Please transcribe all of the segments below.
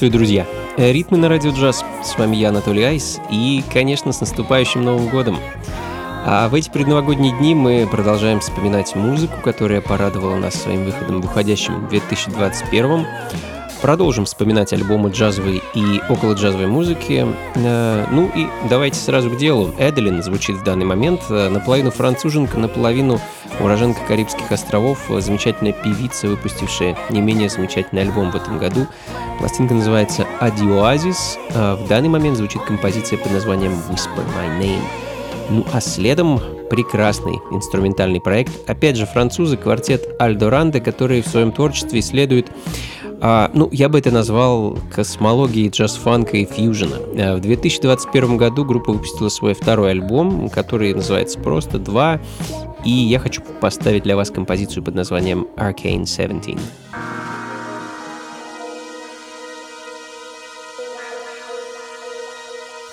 Приветствую, друзья! Ритмы на радио джаз. С вами я, Анатолий Айс. И, конечно, с наступающим Новым годом. А в эти предновогодние дни мы продолжаем вспоминать музыку, которая порадовала нас своим выходом в уходящем 2021 Продолжим вспоминать альбомы джазовой и около джазовой музыки. Э, ну и давайте сразу к делу. Эделин звучит в данный момент. Э, наполовину француженка, наполовину уроженка Карибских островов. Замечательная певица, выпустившая не менее замечательный альбом в этом году. Пластинка называется «Адиоазис». Э, в данный момент звучит композиция под названием «Whisper My Name». Ну а следом прекрасный инструментальный проект. Опять же, французы, квартет Альдо Ранде, который в своем творчестве исследует а, ну, я бы это назвал космологией джаз-фанка и фьюжена. А, в 2021 году группа выпустила свой второй альбом, который называется просто «Два», и я хочу поставить для вас композицию под названием Arcane 17.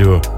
Радио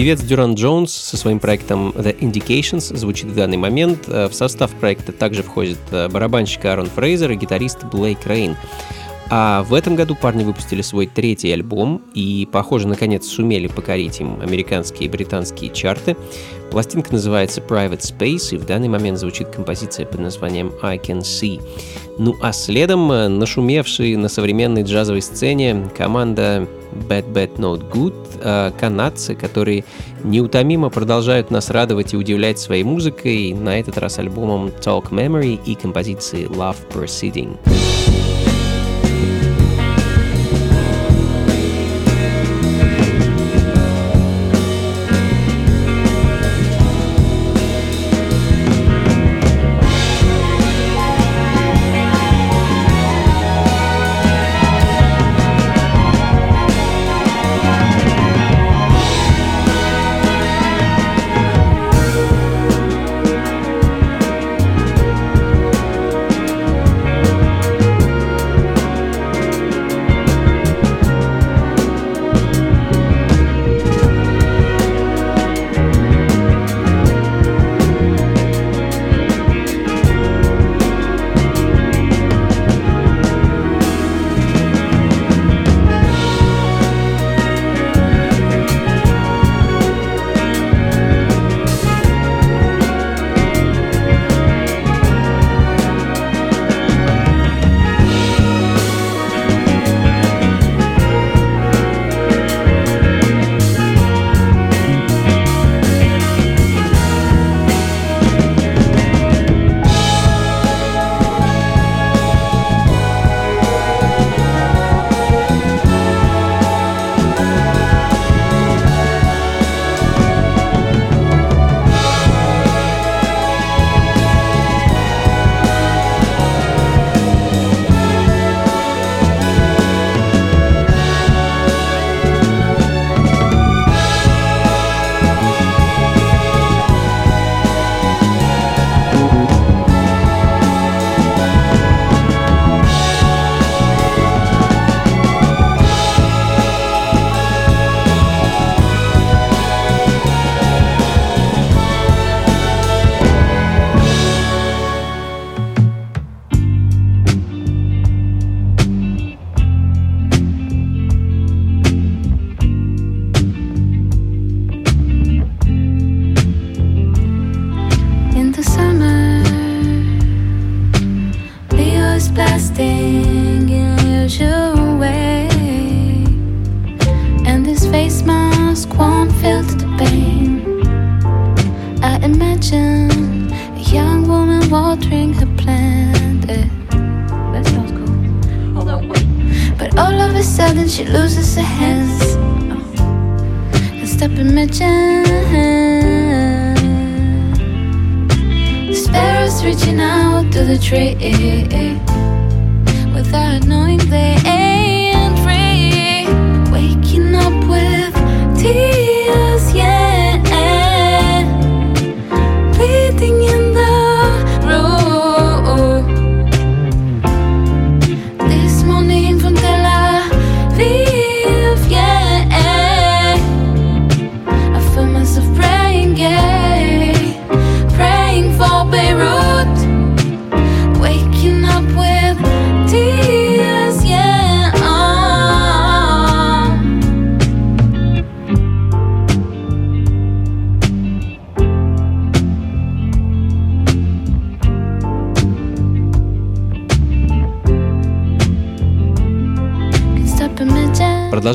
Певец Дюран Джонс со своим проектом The Indications звучит в данный момент. Э, в состав проекта также входит э, барабанщик Аарон Фрейзер и гитарист Блейк Рейн. А в этом году парни выпустили свой третий альбом и, похоже, наконец сумели покорить им американские и британские чарты. Пластинка называется Private Space, и в данный момент звучит композиция под названием I Can See. Ну а следом, э, нашумевшие на современной джазовой сцене, команда Bad Bad Not Good, э, канадцы, которые неутомимо продолжают нас радовать и удивлять своей музыкой, на этот раз альбомом Talk Memory и композицией Love Proceeding.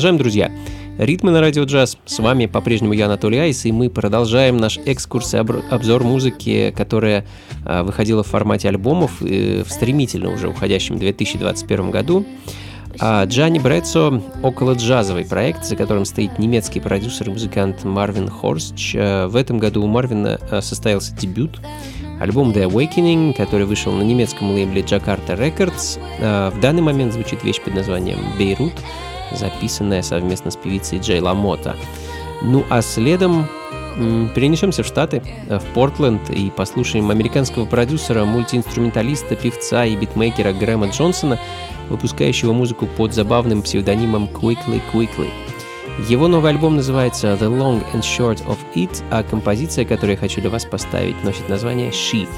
Продолжаем, друзья. Ритмы на радио джаз. С вами по-прежнему я, Анатолий Айс, и мы продолжаем наш экскурс и обзор музыки, которая а, выходила в формате альбомов э, в стремительно уже уходящем 2021 году. А Джанни Брэдсо — около джазовый проект, за которым стоит немецкий продюсер и музыкант Марвин Хорсч. А, в этом году у Марвина а, состоялся дебют. Альбом The Awakening, который вышел на немецком лейбле Jakarta Records. В данный момент звучит вещь под названием «Бейрут», записанная совместно с певицей Джей Ламота. Ну а следом перенесемся в Штаты, в Портленд и послушаем американского продюсера, мультиинструменталиста, певца и битмейкера Грэма Джонсона, выпускающего музыку под забавным псевдонимом Quickly Quickly. Его новый альбом называется The Long and Short of It, а композиция, которую я хочу для вас поставить, носит название She.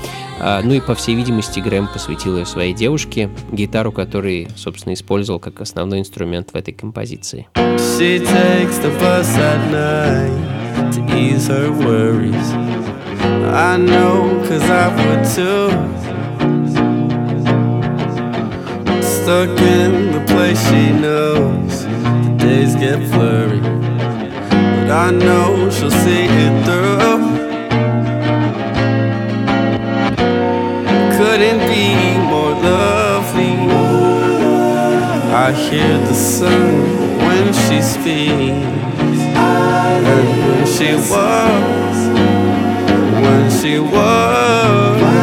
А, ну и, по всей видимости, Грэм посвятил ее своей девушке, гитару, который, собственно, использовал как основной инструмент в этой композиции. She takes the bus at night to ease her worries. I know, cause I would too. Stuck in the place she knows. Days get blurry. But I know she'll see it through. Couldn't be more lovely. I hear the sun when she speaks. And when she walks, when she walks,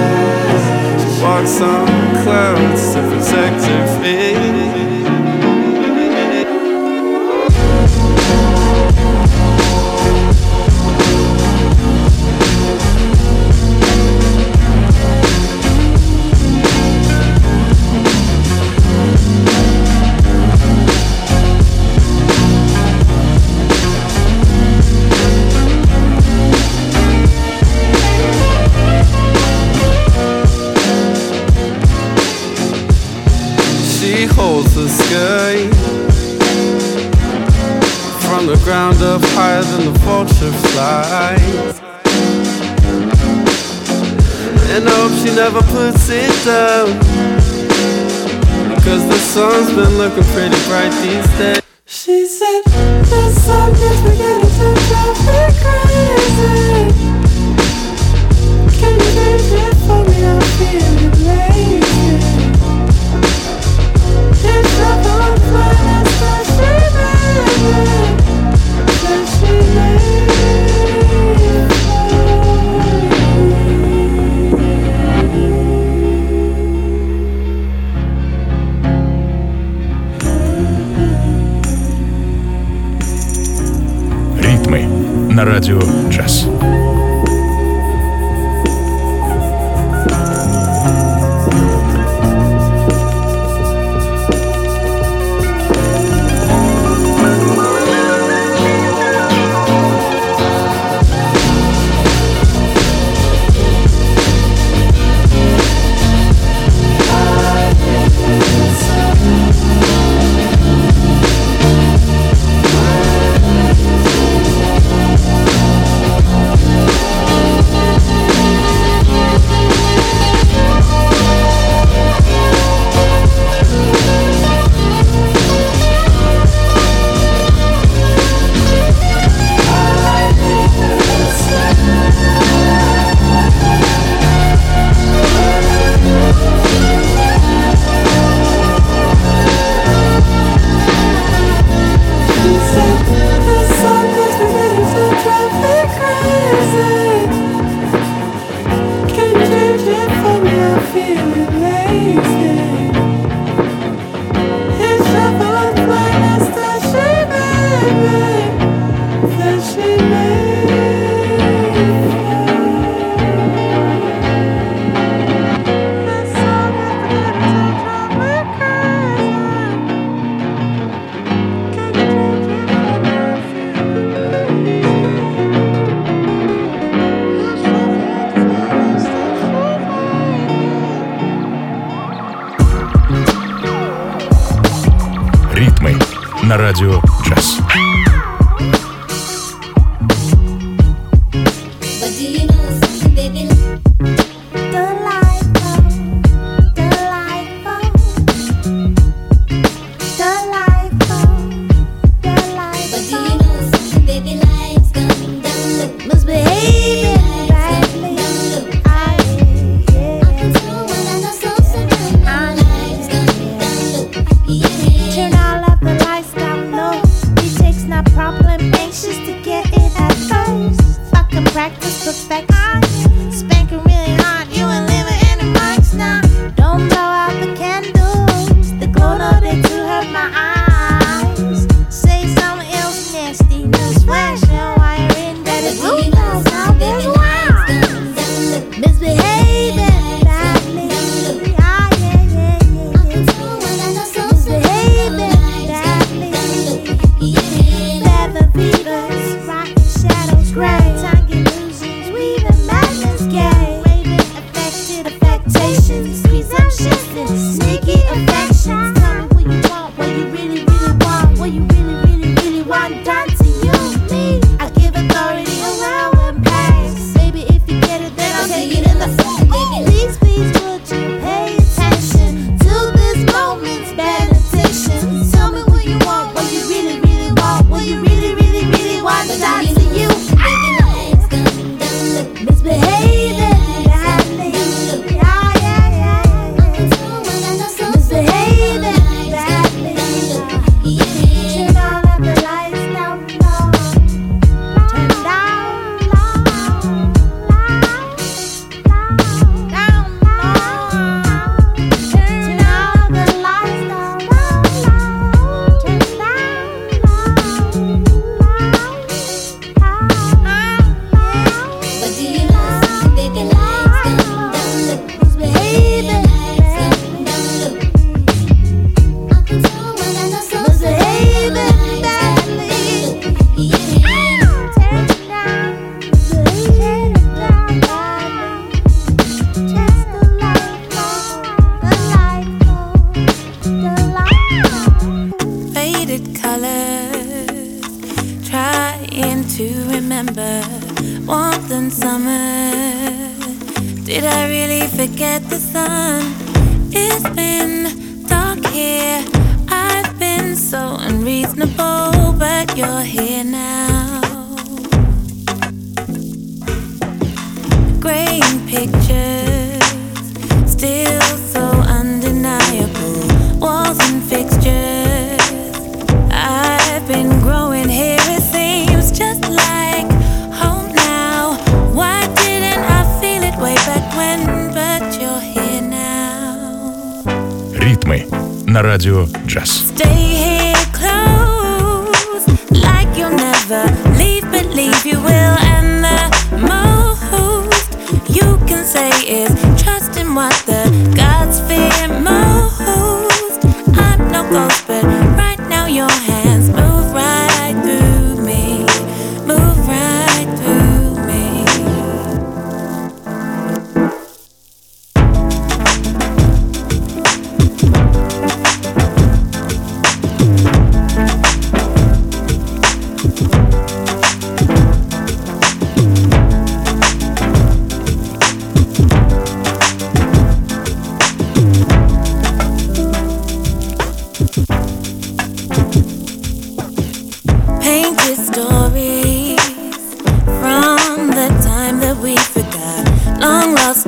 she walks on clouds to protect her feet. Down. Cause the sun's been looking pretty bright these days. She said, The sun is на радио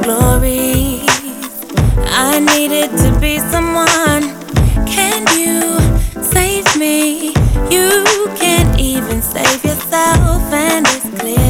glories. I needed to be someone. Can you save me? You can't even save yourself, and it's clear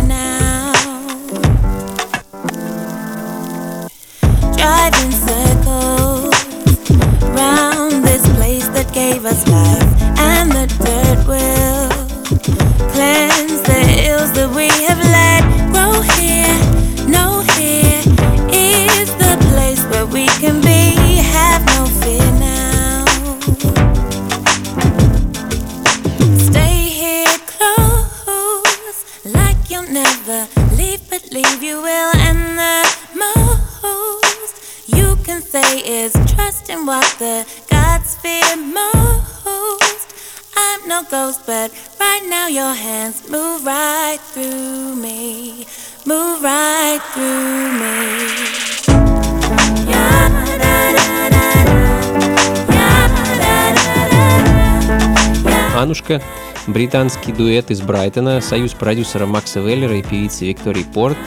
Анушка, британский дуэт из Брайтона, союз продюсера Макса Веллера и певицы Виктории Порт.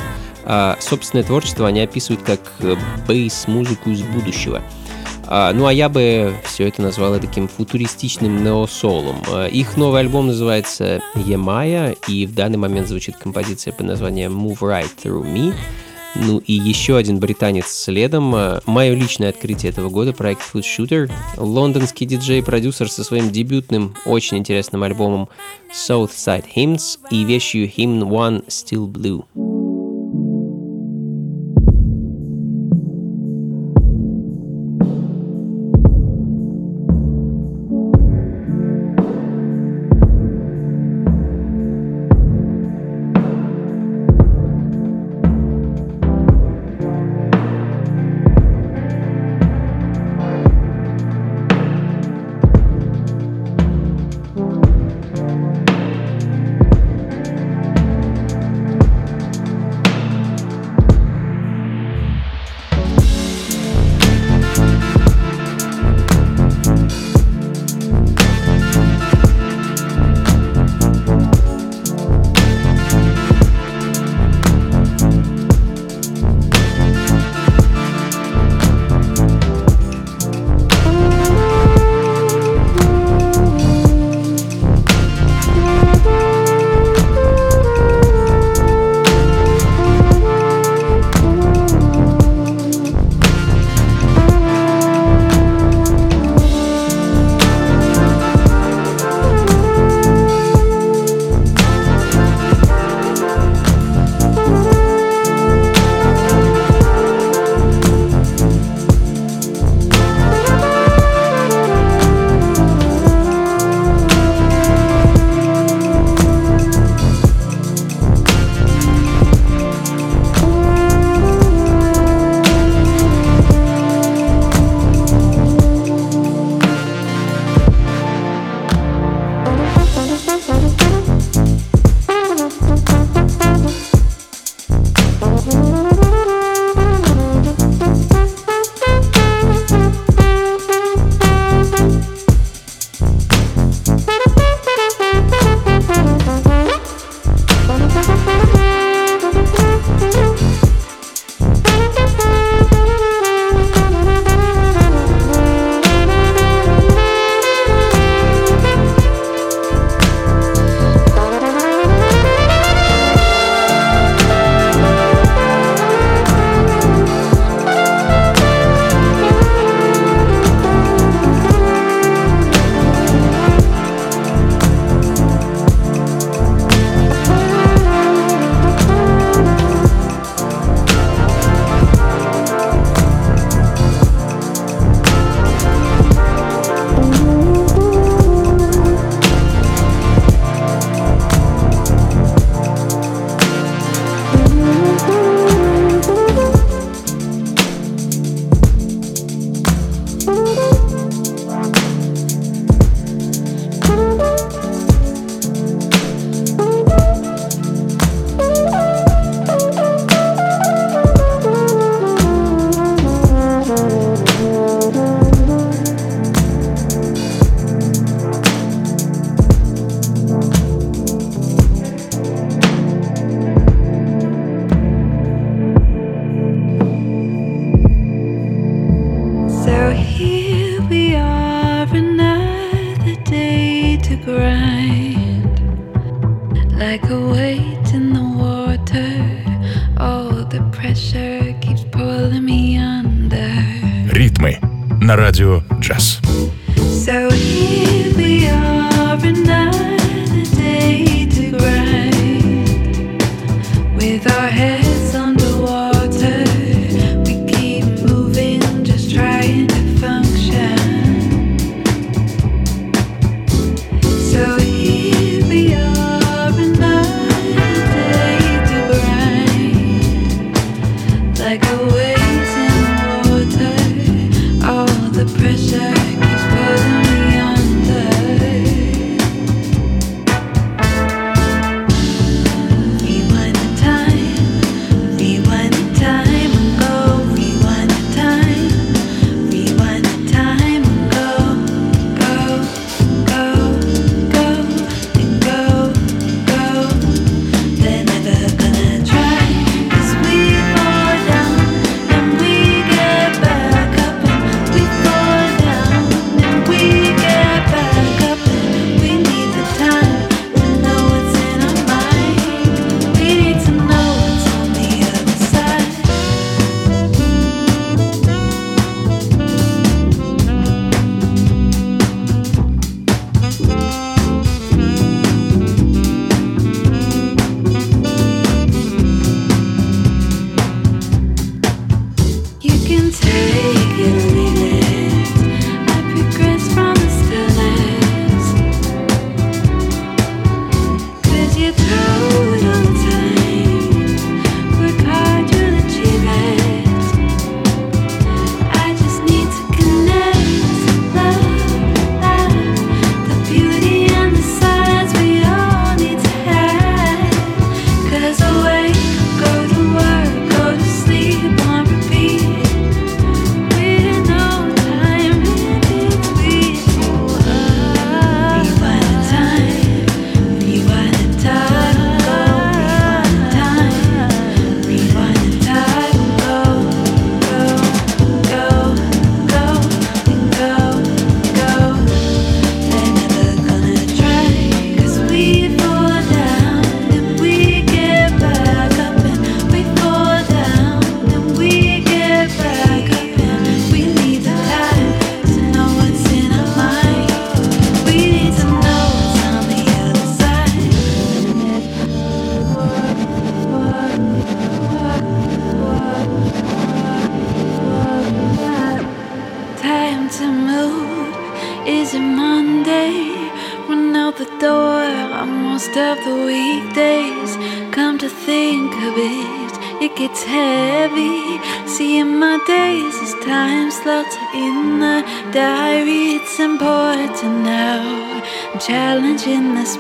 А собственное творчество они описывают как э, бейс-музыку из будущего. А, ну а я бы все это назвал таким футуристичным неосолом. А, их новый альбом называется Емая, и в данный момент звучит композиция под названием Move Right Through Me. Ну и еще один британец следом. А, Мое личное открытие этого года проект Food Shooter. Лондонский диджей-продюсер со своим дебютным, очень интересным альбомом Southside Hymns и вещью Hymn One Still Blue.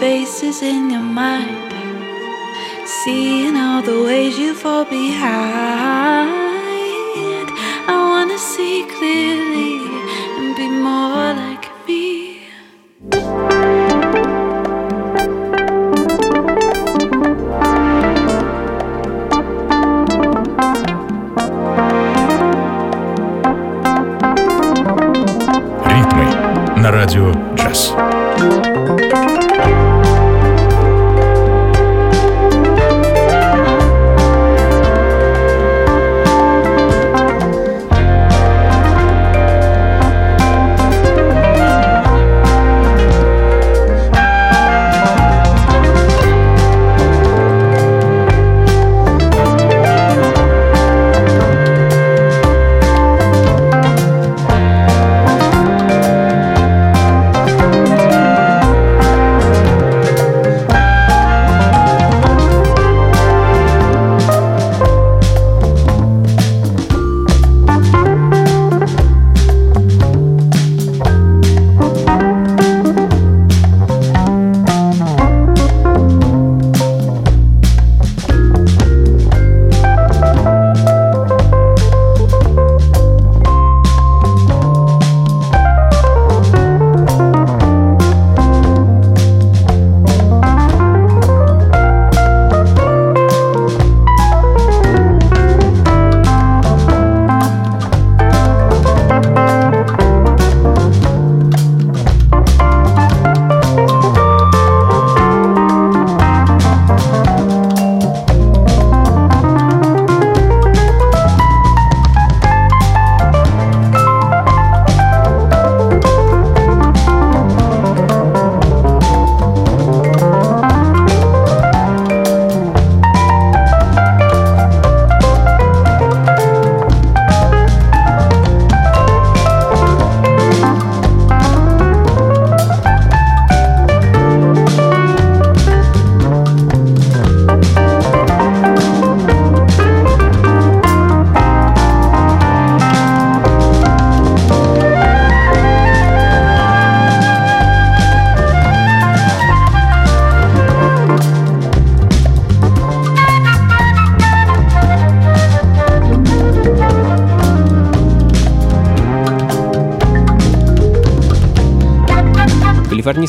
Spaces in your mind. seeing all the ways you fall behind.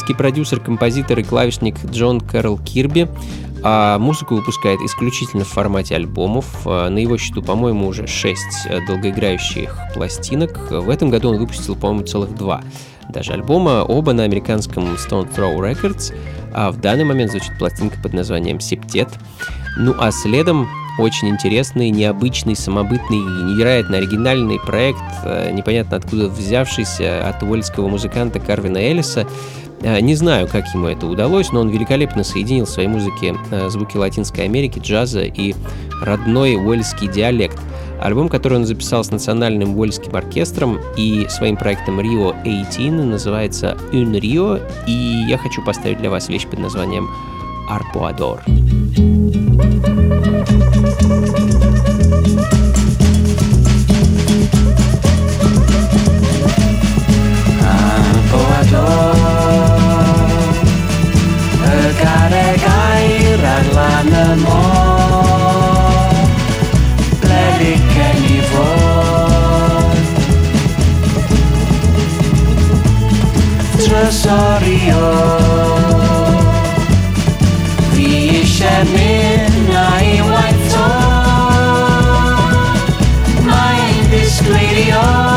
Калифорнийский продюсер, композитор и клавишник Джон Кэрол Кирби а музыку выпускает исключительно в формате альбомов. А, на его счету, по-моему, уже 6 долгоиграющих пластинок. В этом году он выпустил, по-моему, целых два даже альбома, оба на американском Stone Throw Records, а в данный момент звучит пластинка под названием «Септет». Ну а следом очень интересный, необычный, самобытный, невероятно оригинальный проект, э, непонятно откуда взявшийся от уэльского музыканта Карвина Эллиса. Э, не знаю, как ему это удалось, но он великолепно соединил в своей музыке э, звуки Латинской Америки, джаза и родной уэльский диалект. Альбом, который он записал с национальным уэльским оркестром и своим проектом Rio 18 называется Un Rio, и я хочу поставить для вас вещь под названием Arpoador. dan y môr. Ble licen i fod. Trysorio. Fi eisiau mynd a'i waith to. Mae'n disgleirio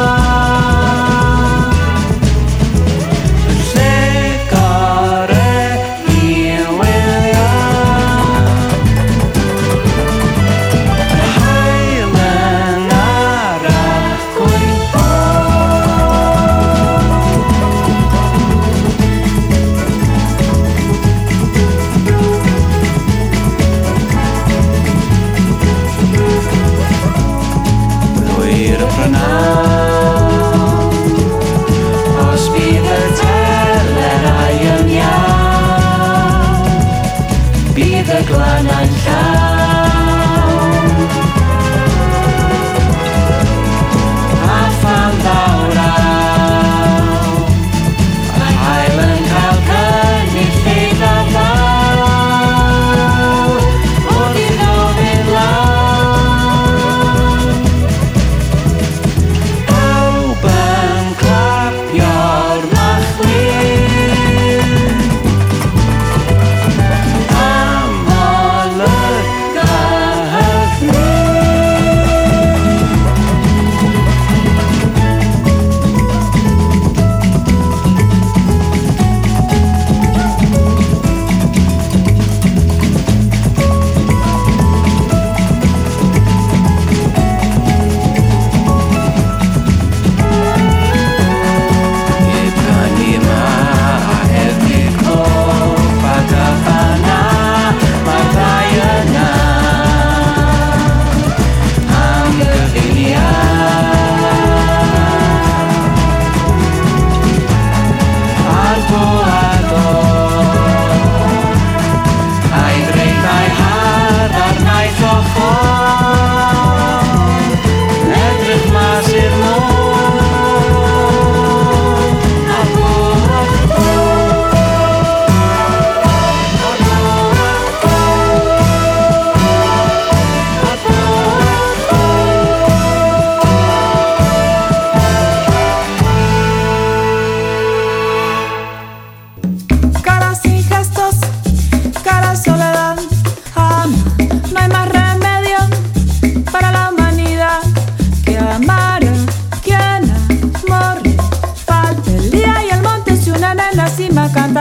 keglanaan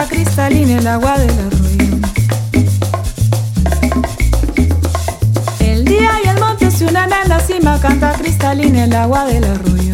cristalina el agua del arroyo. El día y el monte se unen en la cima, canta cristalina el agua del arroyo.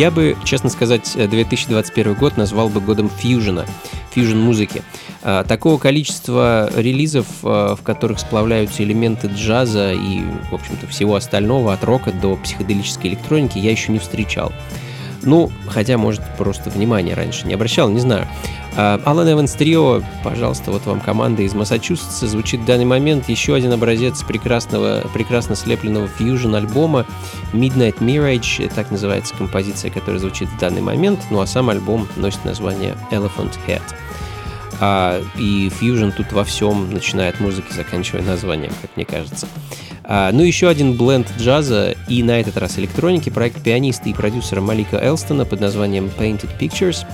Я бы, честно сказать, 2021 год назвал бы годом фьюжена, фьюжн-музыки. А, такого количества релизов, а, в которых сплавляются элементы джаза и, в общем-то, всего остального, от рока до психоделической электроники, я еще не встречал. Ну, хотя, может, просто внимания раньше не обращал, не знаю. Алан Эванс Трио, пожалуйста, вот вам команда из Массачусетса. Звучит в данный момент еще один образец прекрасного, прекрасно слепленного фьюжн альбома Midnight Mirage, так называется композиция, которая звучит в данный момент, ну а сам альбом носит название Elephant Head. А, и фьюжн тут во всем, начиная от музыки, заканчивая названием, как мне кажется. А, ну, еще один бленд джаза и на этот раз электроники, проект пианиста и продюсера Малика Элстона под названием Painted Pictures.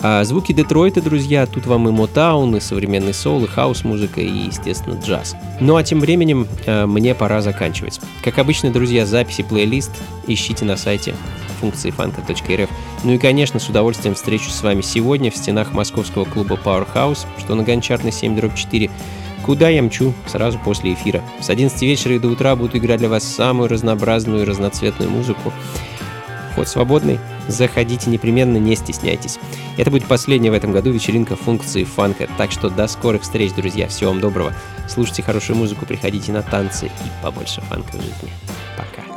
А, звуки Детройта, друзья, тут вам и Мотаун, и современный соул, и хаос-музыка, и, естественно, джаз. Ну а тем временем а, мне пора заканчивать. Как обычно, друзья, записи плейлист ищите на сайте функции фанка.рф. Ну и, конечно, с удовольствием встречусь с вами сегодня в стенах московского клуба Powerhouse, что на Гончарной 7 4 куда я мчу сразу после эфира. С 11 вечера и до утра буду играть для вас самую разнообразную и разноцветную музыку. Вход свободный, заходите непременно, не стесняйтесь. Это будет последняя в этом году вечеринка функции фанка, так что до скорых встреч, друзья, всего вам доброго. Слушайте хорошую музыку, приходите на танцы и побольше фанка в жизни. Пока.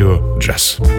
Радио «Джаз».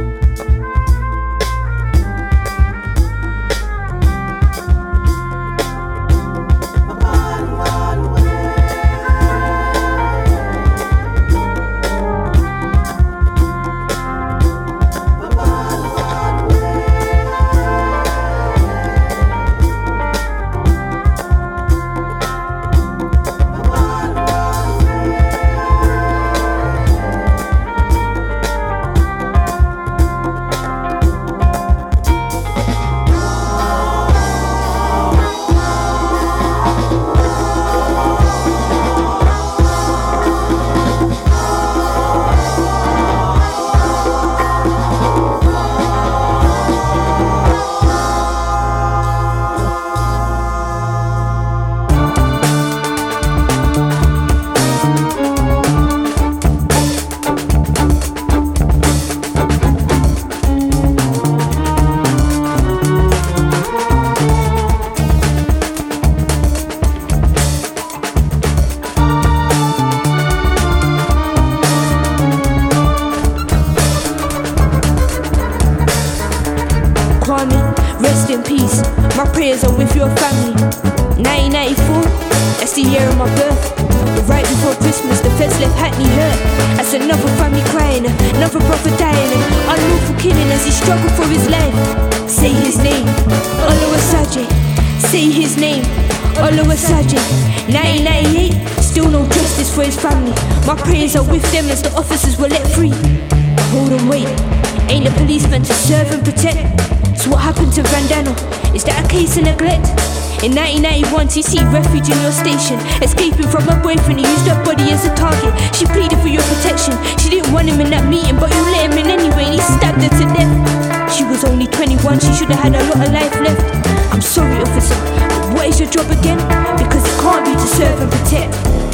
I said enough of family crying, enough brother dying Unlawful killing as he struggled for his life Say his name, Oluwasaje Say his name, Oluwasaje 1998, still no justice for his family. My prayers are with them as the officers were let free. Hold on wait, ain't the policeman to serve and protect? So what happened to Randano? In 1991, TC refuge in your station. Escaping from her boyfriend who used her body as a target. She pleaded for your protection. She didn't want him in that meeting, but you let him in anyway, and he stabbed her to death. She was only 21, she should have had a lot of life left. I'm sorry, officer, but what is your job again? Because it can't be to serve and protect.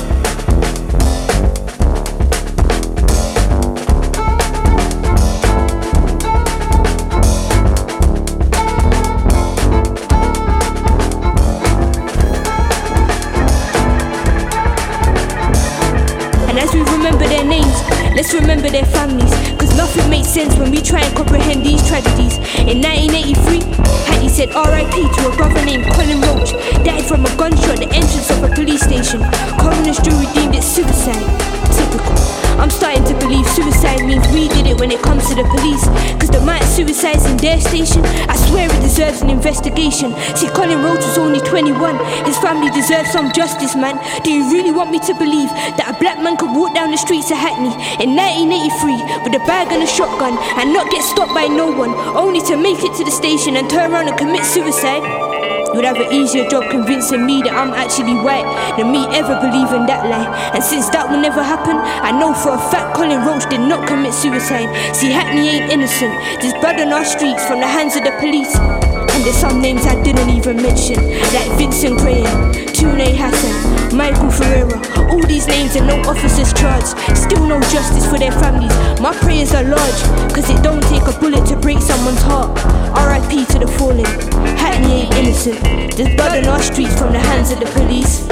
Remember their families, cause nothing makes sense when we try and comprehend these tragedies. In 1983, Hattie said RIP to a brother named Colin Roach, died from a gunshot at the entrance of a police station. Coroner's jury deemed it suicide. typical. I'm starting to believe suicide means we did it when it comes to the police. Cause the man suicides in their station, I swear it deserves an investigation. See, Colin Rhodes was only 21. His family deserves some justice, man. Do you really want me to believe that a black man could walk down the streets of Hackney in 1983 with a bag and a shotgun and not get stopped by no one, only to make it to the station and turn around and commit suicide? You'd have an easier job convincing me that I'm actually white than me ever believing that lie. And since that will never happen, I know for a fact Colin Roach did not commit suicide. See, Hackney ain't innocent. There's blood on our streets from the hands of the police. And there's some names I didn't even mention, like Vincent Graham, Tune Hassan, Michael Ferreira. All these names and no officers charged. Still no justice for their families. My prayers are large, cause it don't take a bullet to break someone's heart. RIP to the fallen. Hackney ain't innocent. There's blood on our streets from the hands of the police.